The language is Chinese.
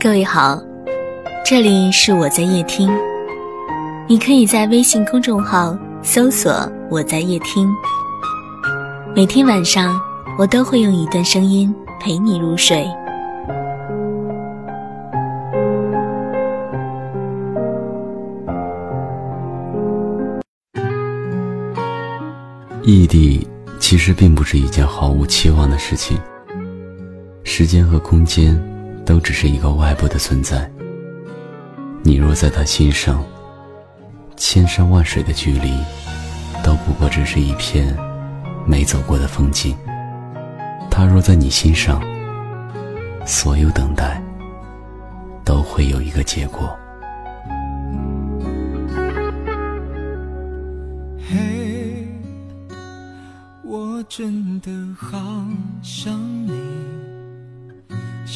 各位好，这里是我在夜听，你可以在微信公众号搜索“我在夜听”，每天晚上我都会用一段声音陪你入睡。异地其实并不是一件毫无期望的事情，时间和空间都只是一个外部的存在。你若在他心上，千山万水的距离都不过只是一片没走过的风景。他若在你心上，所有等待都会有一个结果。嘿，我真的好想，